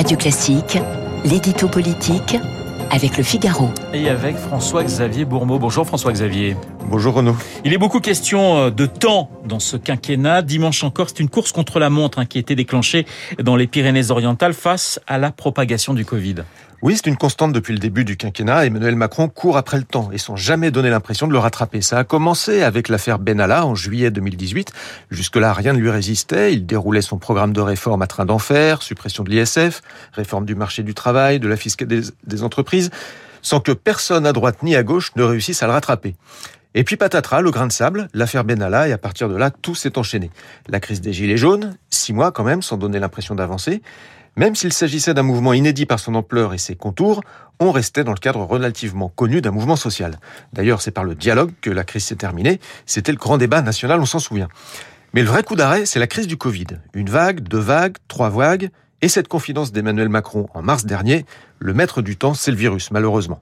Radio Classique, l'édito politique avec le Figaro. Et avec François-Xavier Bourmeau. Bonjour François-Xavier. Bonjour Renaud. Il est beaucoup question euh, de temps dans ce quinquennat. Dimanche encore, c'est une course contre la montre hein, qui a été déclenchée dans les Pyrénées-Orientales face à la propagation du Covid. Oui, c'est une constante depuis le début du quinquennat. Emmanuel Macron court après le temps et sans jamais donner l'impression de le rattraper. Ça a commencé avec l'affaire Benalla en juillet 2018. Jusque-là, rien ne lui résistait. Il déroulait son programme de réforme à train d'enfer, suppression de l'ISF, réforme du marché du travail, de la fiscalité des entreprises, sans que personne à droite ni à gauche ne réussisse à le rattraper. Et puis patatras, le grain de sable, l'affaire Benalla, et à partir de là, tout s'est enchaîné. La crise des Gilets jaunes, six mois quand même, sans donner l'impression d'avancer. Même s'il s'agissait d'un mouvement inédit par son ampleur et ses contours, on restait dans le cadre relativement connu d'un mouvement social. D'ailleurs, c'est par le dialogue que la crise s'est terminée. C'était le grand débat national, on s'en souvient. Mais le vrai coup d'arrêt, c'est la crise du Covid. Une vague, deux vagues, trois vagues, et cette confidence d'Emmanuel Macron en mars dernier, le maître du temps, c'est le virus, malheureusement.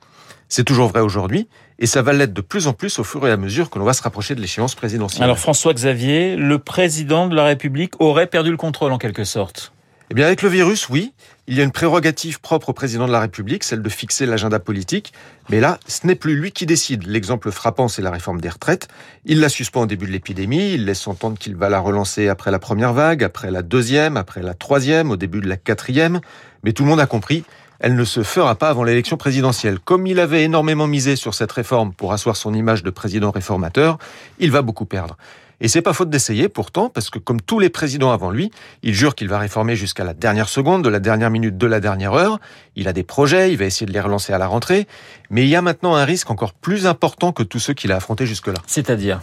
C'est toujours vrai aujourd'hui, et ça va l'être de plus en plus au fur et à mesure que l'on va se rapprocher de l'échéance présidentielle. Alors François Xavier, le président de la République aurait perdu le contrôle en quelque sorte. Eh bien, avec le virus, oui, il y a une prérogative propre au président de la République, celle de fixer l'agenda politique. Mais là, ce n'est plus lui qui décide. L'exemple frappant, c'est la réforme des retraites. Il la suspend au début de l'épidémie. Il laisse entendre qu'il va la relancer après la première vague, après la deuxième, après la troisième, au début de la quatrième. Mais tout le monde a compris. Elle ne se fera pas avant l'élection présidentielle. Comme il avait énormément misé sur cette réforme pour asseoir son image de président réformateur, il va beaucoup perdre. Et c'est pas faute d'essayer pourtant, parce que comme tous les présidents avant lui, il jure qu'il va réformer jusqu'à la dernière seconde, de la dernière minute, de la dernière heure. Il a des projets, il va essayer de les relancer à la rentrée. Mais il y a maintenant un risque encore plus important que tous ceux qu'il a affrontés jusque-là. C'est-à-dire?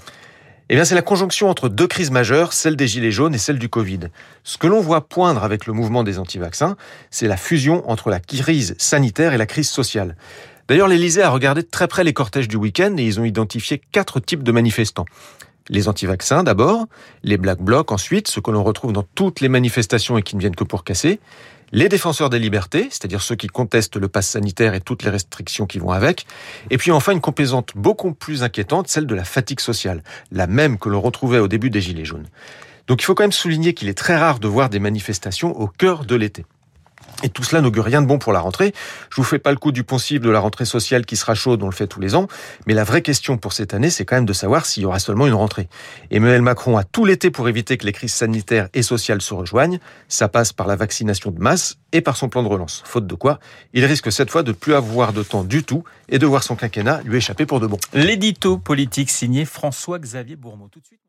Eh bien, c'est la conjonction entre deux crises majeures, celle des Gilets jaunes et celle du Covid. Ce que l'on voit poindre avec le mouvement des anti-vaccins, c'est la fusion entre la crise sanitaire et la crise sociale. D'ailleurs, l'Élysée a regardé très près les cortèges du week-end et ils ont identifié quatre types de manifestants. Les anti-vaccins d'abord, les Black Blocs ensuite, ce que l'on retrouve dans toutes les manifestations et qui ne viennent que pour casser, les défenseurs des libertés, c'est-à-dire ceux qui contestent le pass sanitaire et toutes les restrictions qui vont avec, et puis enfin une composante beaucoup plus inquiétante, celle de la fatigue sociale, la même que l'on retrouvait au début des Gilets jaunes. Donc il faut quand même souligner qu'il est très rare de voir des manifestations au cœur de l'été. Et tout cela n'augure rien de bon pour la rentrée. Je vous fais pas le coup du poncif de la rentrée sociale qui sera chaude, on le fait tous les ans. Mais la vraie question pour cette année, c'est quand même de savoir s'il y aura seulement une rentrée. Emmanuel Macron a tout l'été pour éviter que les crises sanitaires et sociales se rejoignent. Ça passe par la vaccination de masse et par son plan de relance. Faute de quoi, il risque cette fois de ne plus avoir de temps du tout et de voir son quinquennat lui échapper pour de bon. L'édito politique signé François-Xavier Bourmeau. Tout de suite.